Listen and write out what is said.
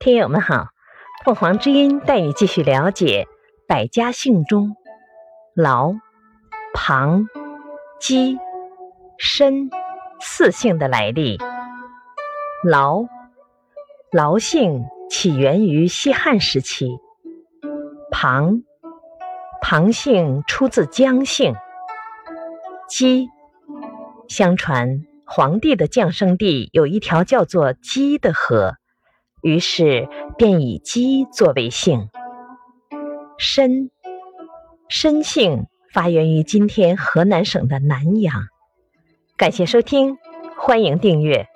听友们好，凤凰之音带你继续了解百家姓中劳、庞、姬、申四姓的来历。劳，劳姓起源于西汉时期。庞，庞姓出自姜姓。姬，相传黄帝的降生地有一条叫做姬的河。于是便以鸡作为姓。申，申姓发源于今天河南省的南阳。感谢收听，欢迎订阅。